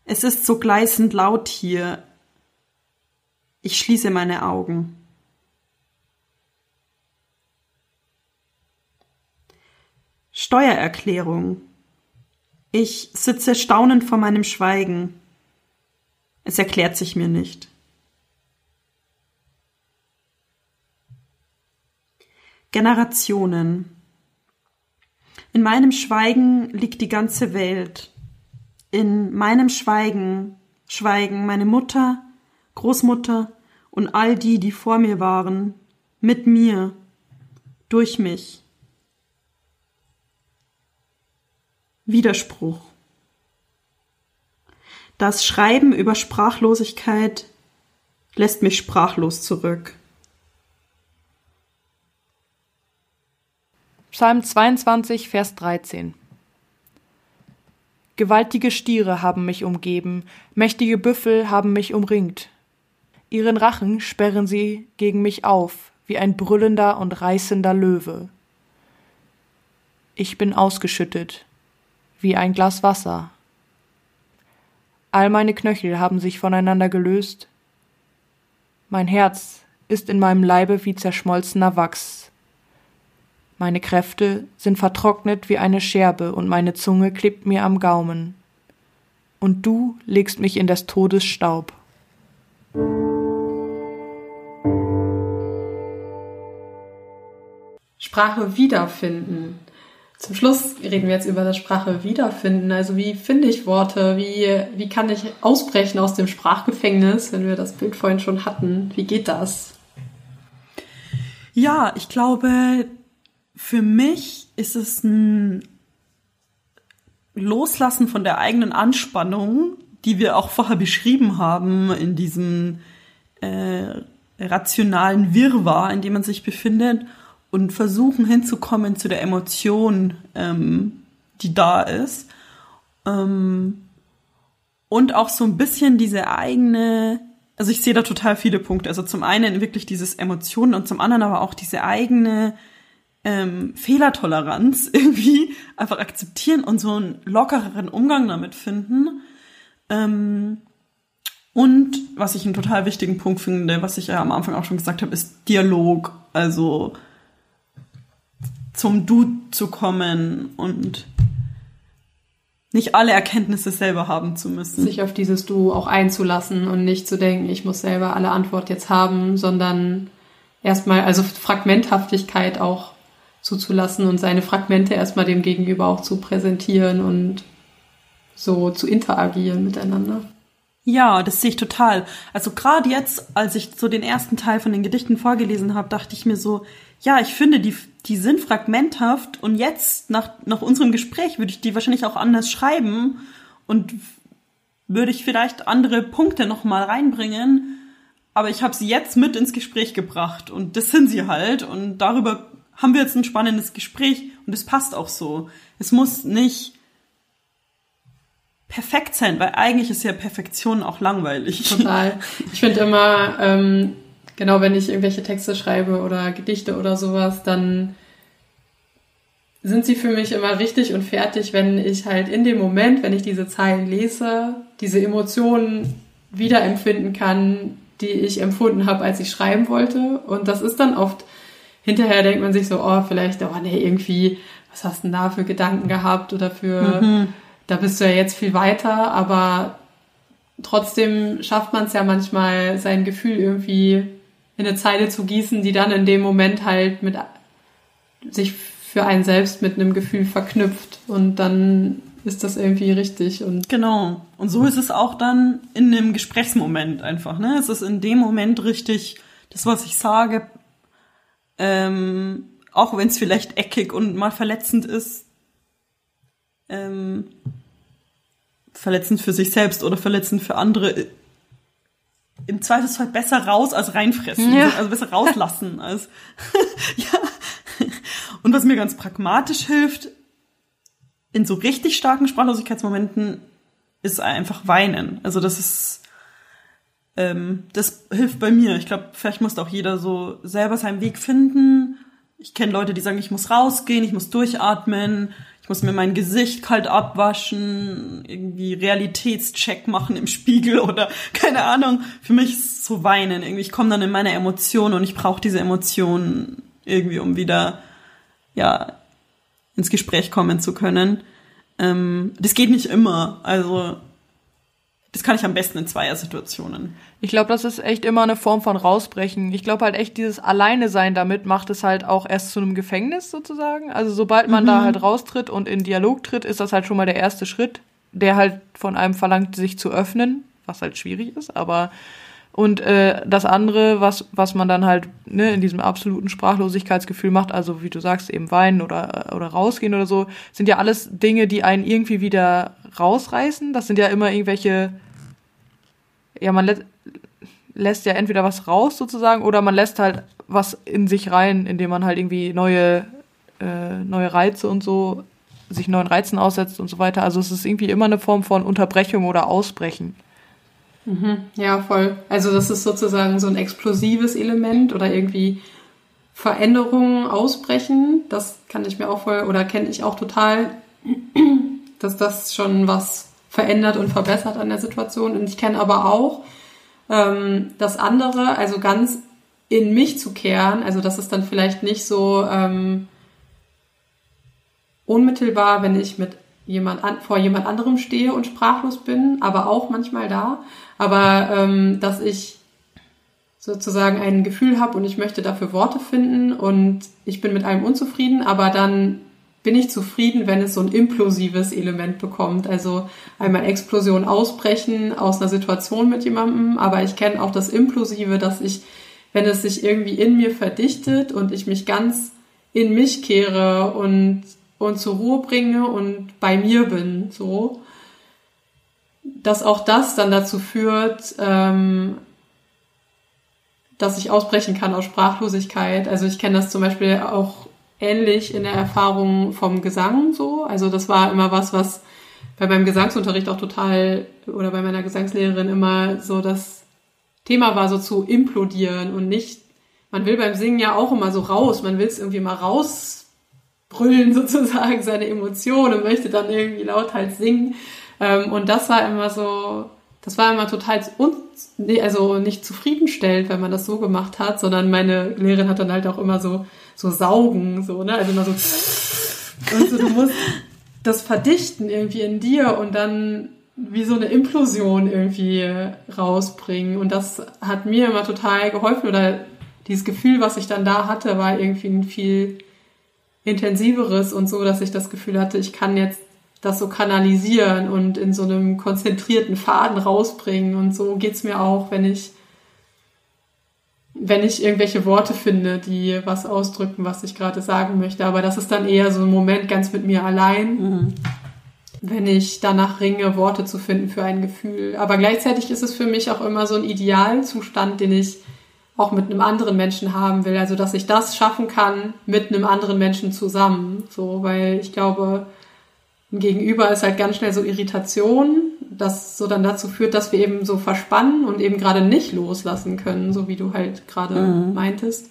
Es ist so gleißend laut hier. Ich schließe meine Augen. Steuererklärung. Ich sitze staunend vor meinem Schweigen. Es erklärt sich mir nicht. Generationen. In meinem Schweigen liegt die ganze Welt. In meinem Schweigen schweigen meine Mutter, Großmutter und all die, die vor mir waren, mit mir, durch mich. Widerspruch. Das Schreiben über Sprachlosigkeit lässt mich sprachlos zurück. Psalm 22, Vers 13. Gewaltige Stiere haben mich umgeben, mächtige Büffel haben mich umringt. Ihren Rachen sperren sie gegen mich auf, wie ein brüllender und reißender Löwe. Ich bin ausgeschüttet, wie ein Glas Wasser. All meine Knöchel haben sich voneinander gelöst. Mein Herz ist in meinem Leibe wie zerschmolzener Wachs, meine Kräfte sind vertrocknet wie eine Scherbe und meine Zunge klebt mir am Gaumen. Und du legst mich in des Todes Staub. Sprache wiederfinden. Zum Schluss reden wir jetzt über das Sprache wiederfinden. Also wie finde ich Worte? Wie, wie kann ich ausbrechen aus dem Sprachgefängnis, wenn wir das Bild vorhin schon hatten? Wie geht das? Ja, ich glaube, für mich ist es ein Loslassen von der eigenen Anspannung, die wir auch vorher beschrieben haben in diesem äh, rationalen Wirrwarr, in dem man sich befindet, und versuchen hinzukommen zu der Emotion, ähm, die da ist. Ähm, und auch so ein bisschen diese eigene, also ich sehe da total viele Punkte. Also zum einen wirklich dieses Emotionen und zum anderen aber auch diese eigene ähm, Fehlertoleranz *laughs* irgendwie einfach akzeptieren und so einen lockereren Umgang damit finden. Ähm, und was ich einen total wichtigen Punkt finde, was ich ja am Anfang auch schon gesagt habe, ist Dialog. Also zum Du zu kommen und nicht alle Erkenntnisse selber haben zu müssen. Sich auf dieses Du auch einzulassen und nicht zu denken, ich muss selber alle Antwort jetzt haben, sondern erstmal, also Fragmenthaftigkeit auch zuzulassen und seine Fragmente erstmal dem Gegenüber auch zu präsentieren und so zu interagieren miteinander. Ja, das sehe ich total. Also gerade jetzt, als ich so den ersten Teil von den Gedichten vorgelesen habe, dachte ich mir so, ja, ich finde, die, die sind fragmenthaft und jetzt, nach, nach unserem Gespräch, würde ich die wahrscheinlich auch anders schreiben und würde ich vielleicht andere Punkte nochmal reinbringen. Aber ich habe sie jetzt mit ins Gespräch gebracht und das sind sie halt und darüber haben wir jetzt ein spannendes Gespräch und es passt auch so. Es muss nicht perfekt sein, weil eigentlich ist ja Perfektion auch langweilig. Total. Ich finde immer, ähm, genau wenn ich irgendwelche Texte schreibe oder Gedichte oder sowas, dann sind sie für mich immer richtig und fertig, wenn ich halt in dem Moment, wenn ich diese Zeilen lese, diese Emotionen wiederempfinden kann, die ich empfunden habe, als ich schreiben wollte. Und das ist dann oft hinterher denkt man sich so, oh, vielleicht, oh nee, irgendwie, was hast du denn da für Gedanken gehabt oder für, da bist du ja jetzt viel weiter, aber trotzdem schafft man es ja manchmal, sein Gefühl irgendwie in eine Zeile zu gießen, die dann in dem Moment halt mit sich für einen selbst mit einem Gefühl verknüpft und dann ist das irgendwie richtig und Genau. Und so ist es auch dann in einem Gesprächsmoment einfach. Ne? Es ist in dem Moment richtig, das, was ich sage, ähm, auch wenn es vielleicht eckig und mal verletzend ist, ähm, verletzend für sich selbst oder verletzend für andere, im Zweifelsfall besser raus als reinfressen. Ja. Also besser rauslassen als, *laughs* ja. Und was mir ganz pragmatisch hilft, in so richtig starken Sprachlosigkeitsmomenten, ist einfach weinen. Also das ist, ähm, das hilft bei mir. Ich glaube, vielleicht muss auch jeder so selber seinen Weg finden. Ich kenne Leute, die sagen, ich muss rausgehen, ich muss durchatmen, muss mir mein Gesicht kalt abwaschen, irgendwie Realitätscheck machen im Spiegel oder *laughs* keine Ahnung. Für mich ist es so weinen. Irgendwie, ich komme dann in meine Emotionen und ich brauche diese Emotionen irgendwie, um wieder ja ins Gespräch kommen zu können. Ähm, das geht nicht immer. Also das kann ich am besten in Zweier-Situationen. Ich glaube, das ist echt immer eine Form von rausbrechen. Ich glaube halt echt, dieses Alleine sein damit macht es halt auch erst zu einem Gefängnis sozusagen. Also sobald man da halt raustritt und in Dialog tritt, ist das halt schon mal der erste Schritt, der halt von einem verlangt, sich zu öffnen, was halt schwierig ist, aber und äh, das andere, was, was man dann halt ne, in diesem absoluten Sprachlosigkeitsgefühl macht, also wie du sagst, eben weinen oder, oder rausgehen oder so, sind ja alles Dinge, die einen irgendwie wieder rausreißen. Das sind ja immer irgendwelche, ja, man lä lässt ja entweder was raus sozusagen oder man lässt halt was in sich rein, indem man halt irgendwie neue, äh, neue Reize und so, sich neuen Reizen aussetzt und so weiter. Also es ist irgendwie immer eine Form von Unterbrechung oder Ausbrechen. Ja, voll. Also das ist sozusagen so ein explosives Element oder irgendwie Veränderungen ausbrechen. Das kann ich mir auch voll oder kenne ich auch total, *clears throat* dass das schon was verändert und verbessert an der Situation. Und ich kenne aber auch ähm, das andere, also ganz in mich zu kehren. Also das ist dann vielleicht nicht so ähm, unmittelbar, wenn ich mit jemand an, vor jemand anderem stehe und sprachlos bin, aber auch manchmal da. Aber ähm, dass ich sozusagen ein Gefühl habe und ich möchte dafür Worte finden und ich bin mit allem unzufrieden, aber dann bin ich zufrieden, wenn es so ein implosives Element bekommt. Also einmal Explosion ausbrechen aus einer Situation mit jemandem, aber ich kenne auch das Implosive, dass ich, wenn es sich irgendwie in mir verdichtet und ich mich ganz in mich kehre und, und zur Ruhe bringe und bei mir bin, so, dass auch das dann dazu führt, ähm, dass ich ausbrechen kann aus Sprachlosigkeit. Also ich kenne das zum Beispiel auch ähnlich in der Erfahrung vom Gesang so. Also das war immer was, was bei meinem Gesangsunterricht auch total oder bei meiner Gesangslehrerin immer so das Thema war, so zu implodieren und nicht, man will beim Singen ja auch immer so raus, man will es irgendwie mal rausbrüllen *laughs* sozusagen, seine Emotionen und möchte dann irgendwie laut halt singen. Ähm, und das war immer so, das war immer total un also nicht zufriedenstellend, wenn man das so gemacht hat, sondern meine Lehrerin hat dann halt auch immer so so saugen, so, ne? Also immer so *laughs* und so, du musst das verdichten irgendwie in dir und dann wie so eine Implosion irgendwie rausbringen. Und das hat mir immer total geholfen. Oder dieses Gefühl, was ich dann da hatte, war irgendwie ein viel intensiveres und so, dass ich das Gefühl hatte, ich kann jetzt das so kanalisieren und in so einem konzentrierten Faden rausbringen. Und so geht's mir auch, wenn ich, wenn ich irgendwelche Worte finde, die was ausdrücken, was ich gerade sagen möchte. Aber das ist dann eher so ein Moment ganz mit mir allein, wenn ich danach ringe, Worte zu finden für ein Gefühl. Aber gleichzeitig ist es für mich auch immer so ein Idealzustand, den ich auch mit einem anderen Menschen haben will. Also, dass ich das schaffen kann mit einem anderen Menschen zusammen. So, weil ich glaube, Gegenüber ist halt ganz schnell so Irritation, das so dann dazu führt, dass wir eben so verspannen und eben gerade nicht loslassen können, so wie du halt gerade meintest.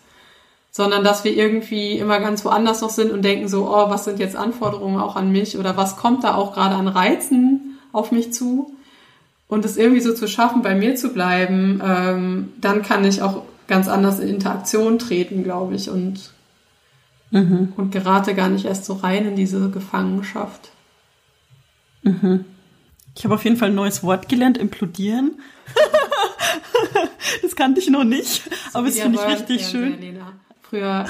Sondern dass wir irgendwie immer ganz woanders noch sind und denken so, oh, was sind jetzt Anforderungen auch an mich oder was kommt da auch gerade an Reizen auf mich zu? Und es irgendwie so zu schaffen, bei mir zu bleiben, ähm, dann kann ich auch ganz anders in Interaktion treten, glaube ich, und und gerate gar nicht erst so rein in diese Gefangenschaft. Ich habe auf jeden Fall ein neues Wort gelernt, implodieren. *laughs* das kannte ich noch nicht, aber das Wie finde der ich richtig schön. Früher,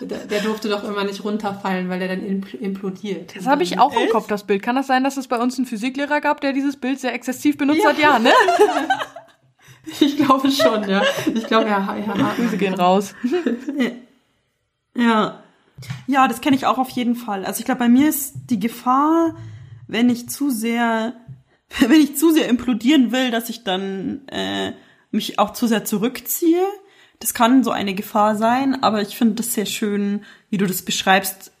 äh, *laughs* der, der durfte doch immer nicht runterfallen, weil der dann impl- implodiert. Das habe ich auch im Echt? Kopf, das Bild. Kann das sein, dass es bei uns einen Physiklehrer gab, der dieses Bild sehr exzessiv benutzt hat? Ja, ne? *laughs* Ich glaube schon, ja. Ich glaube, ja, ja, ja. Grüße gehen raus. Ja. Ja, das kenne ich auch auf jeden Fall. Also ich glaube, bei mir ist die Gefahr, wenn ich zu sehr, *laughs* wenn ich zu sehr implodieren will, dass ich dann äh, mich auch zu sehr zurückziehe. Das kann so eine Gefahr sein, aber ich finde das sehr schön, wie du das beschreibst.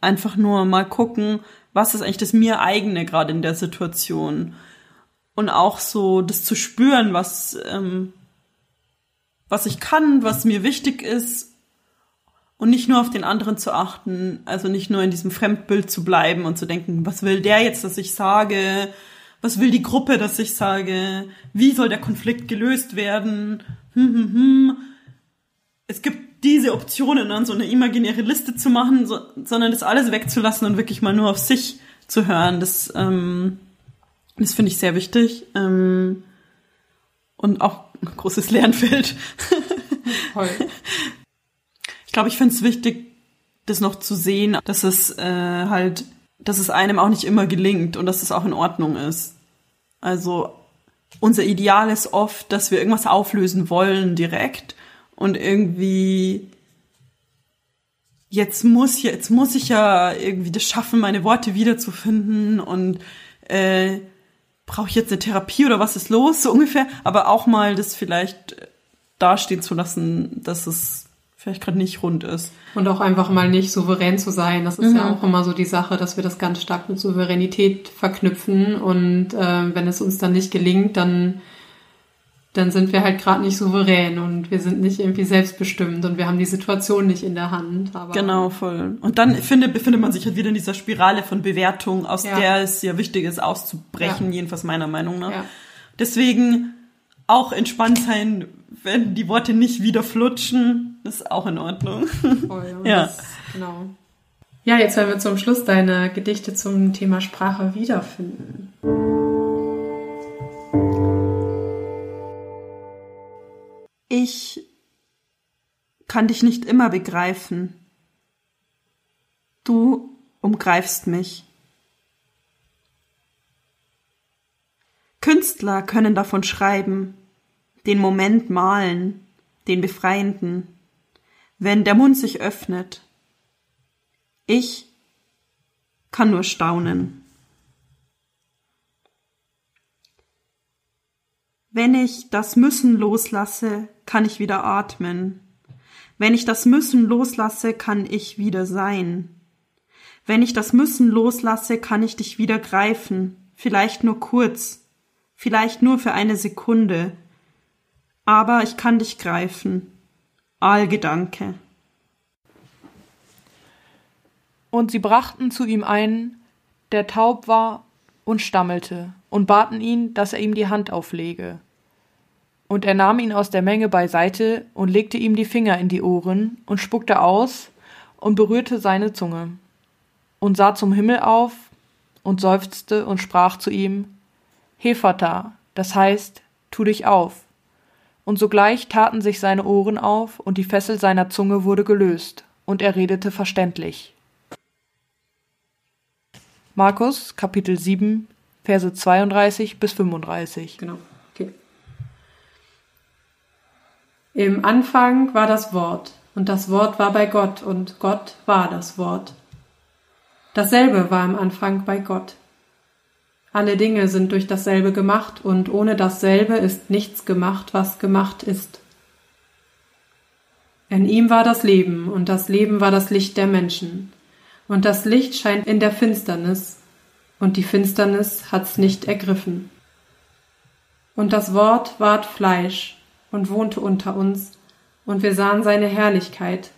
Einfach nur mal gucken, was ist eigentlich das mir eigene gerade in der Situation. Und auch so das zu spüren, was, ähm, was ich kann, was mir wichtig ist und nicht nur auf den anderen zu achten, also nicht nur in diesem Fremdbild zu bleiben und zu denken, was will der jetzt, dass ich sage, was will die Gruppe, dass ich sage, wie soll der Konflikt gelöst werden, hm, hm, hm. Es gibt diese Optionen, dann so eine imaginäre Liste zu machen, so, sondern das alles wegzulassen und wirklich mal nur auf sich zu hören, das, ähm, das finde ich sehr wichtig. Ähm, und auch ein großes Lernfeld. Voll. *laughs* Ich glaube, ich finde es wichtig, das noch zu sehen, dass es äh, halt, dass es einem auch nicht immer gelingt und dass es auch in Ordnung ist. Also unser Ideal ist oft, dass wir irgendwas auflösen wollen direkt und irgendwie jetzt muss jetzt muss ich ja irgendwie das schaffen, meine Worte wiederzufinden und äh, brauche ich jetzt eine Therapie oder was ist los so ungefähr, aber auch mal das vielleicht äh, dastehen zu lassen, dass es vielleicht gerade nicht rund ist. Und auch einfach mal nicht souverän zu sein. Das ist Mhm. ja auch immer so die Sache, dass wir das ganz stark mit Souveränität verknüpfen. Und äh, wenn es uns dann nicht gelingt, dann, dann sind wir halt gerade nicht souverän und wir sind nicht irgendwie selbstbestimmt und wir haben die Situation nicht in der Hand. Aber Genau, voll. Und dann finde, befindet man sich halt wieder in dieser Spirale von Bewertung, aus Ja. der es ja wichtig ist, auszubrechen, Ja. jedenfalls meiner Meinung nach. Ja. Deswegen auch entspannt sein, wenn die Worte nicht wieder flutschen, ist auch in Ordnung. Voll. Ja. *laughs* Das, genau. Ja, jetzt werden wir zum Schluss deine Gedichte zum Thema Sprache wiederfinden. Ich kann dich nicht immer begreifen. Du umgreifst mich. Künstler können davon schreiben, den Moment malen, den befreienden, wenn der Mund sich öffnet. Ich kann nur staunen. Wenn ich das Müssen loslasse, kann ich wieder atmen. Wenn ich das Müssen loslasse, kann ich wieder sein. Wenn ich das Müssen loslasse, kann ich dich wieder greifen, vielleicht nur kurz, vielleicht nur für eine Sekunde. Aber ich kann dich greifen. Aalgedanke. Und sie brachten zu ihm einen, der taub war und stammelte, und baten ihn, dass er ihm die Hand auflege. Und er nahm ihn aus der Menge beiseite und legte ihm die Finger in die Ohren und spuckte aus und berührte seine Zunge und sah zum Himmel auf und seufzte und sprach zu ihm, Hefata, das heißt, tu dich auf. Und sogleich taten sich seine Ohren auf und die Fessel seiner Zunge wurde gelöst und er redete verständlich. Markus Kapitel 7 Verse 32 bis 35 Genau. Okay. Im Anfang war das Wort, und das Wort war bei Gott, und Gott war das Wort. Dasselbe war im Anfang bei Gott. Alle Dinge sind durch dasselbe gemacht, und ohne dasselbe ist nichts gemacht, was gemacht ist. In ihm war das Leben, und das Leben war das Licht der Menschen. Und das Licht scheint in der Finsternis, und die Finsternis hat's nicht ergriffen. Und das Wort ward Fleisch und wohnte unter uns, und wir sahen seine Herrlichkeit,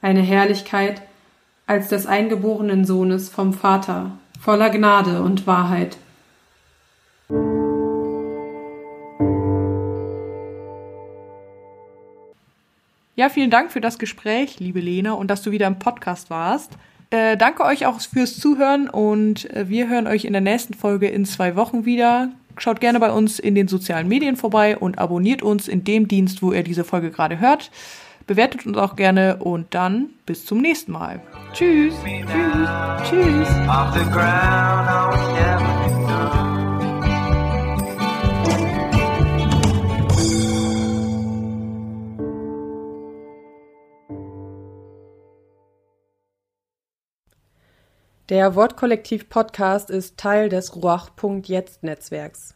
eine Herrlichkeit als des eingeborenen Sohnes vom Vater, voller Gnade und Wahrheit. Ja, vielen Dank für das Gespräch, liebe Lena, und dass du wieder im Podcast warst. Äh, danke euch auch fürs Zuhören und äh, wir hören euch in der nächsten Folge in zwei Wochen wieder. Schaut gerne bei uns in den sozialen Medien vorbei und abonniert uns in dem Dienst, wo ihr diese Folge gerade hört. Bewertet uns auch gerne und dann bis zum nächsten Mal. Tschüss. Tschüss. Tschüss. Der Wortkollektiv Podcast ist Teil des Ruach.jetzt Netzwerks.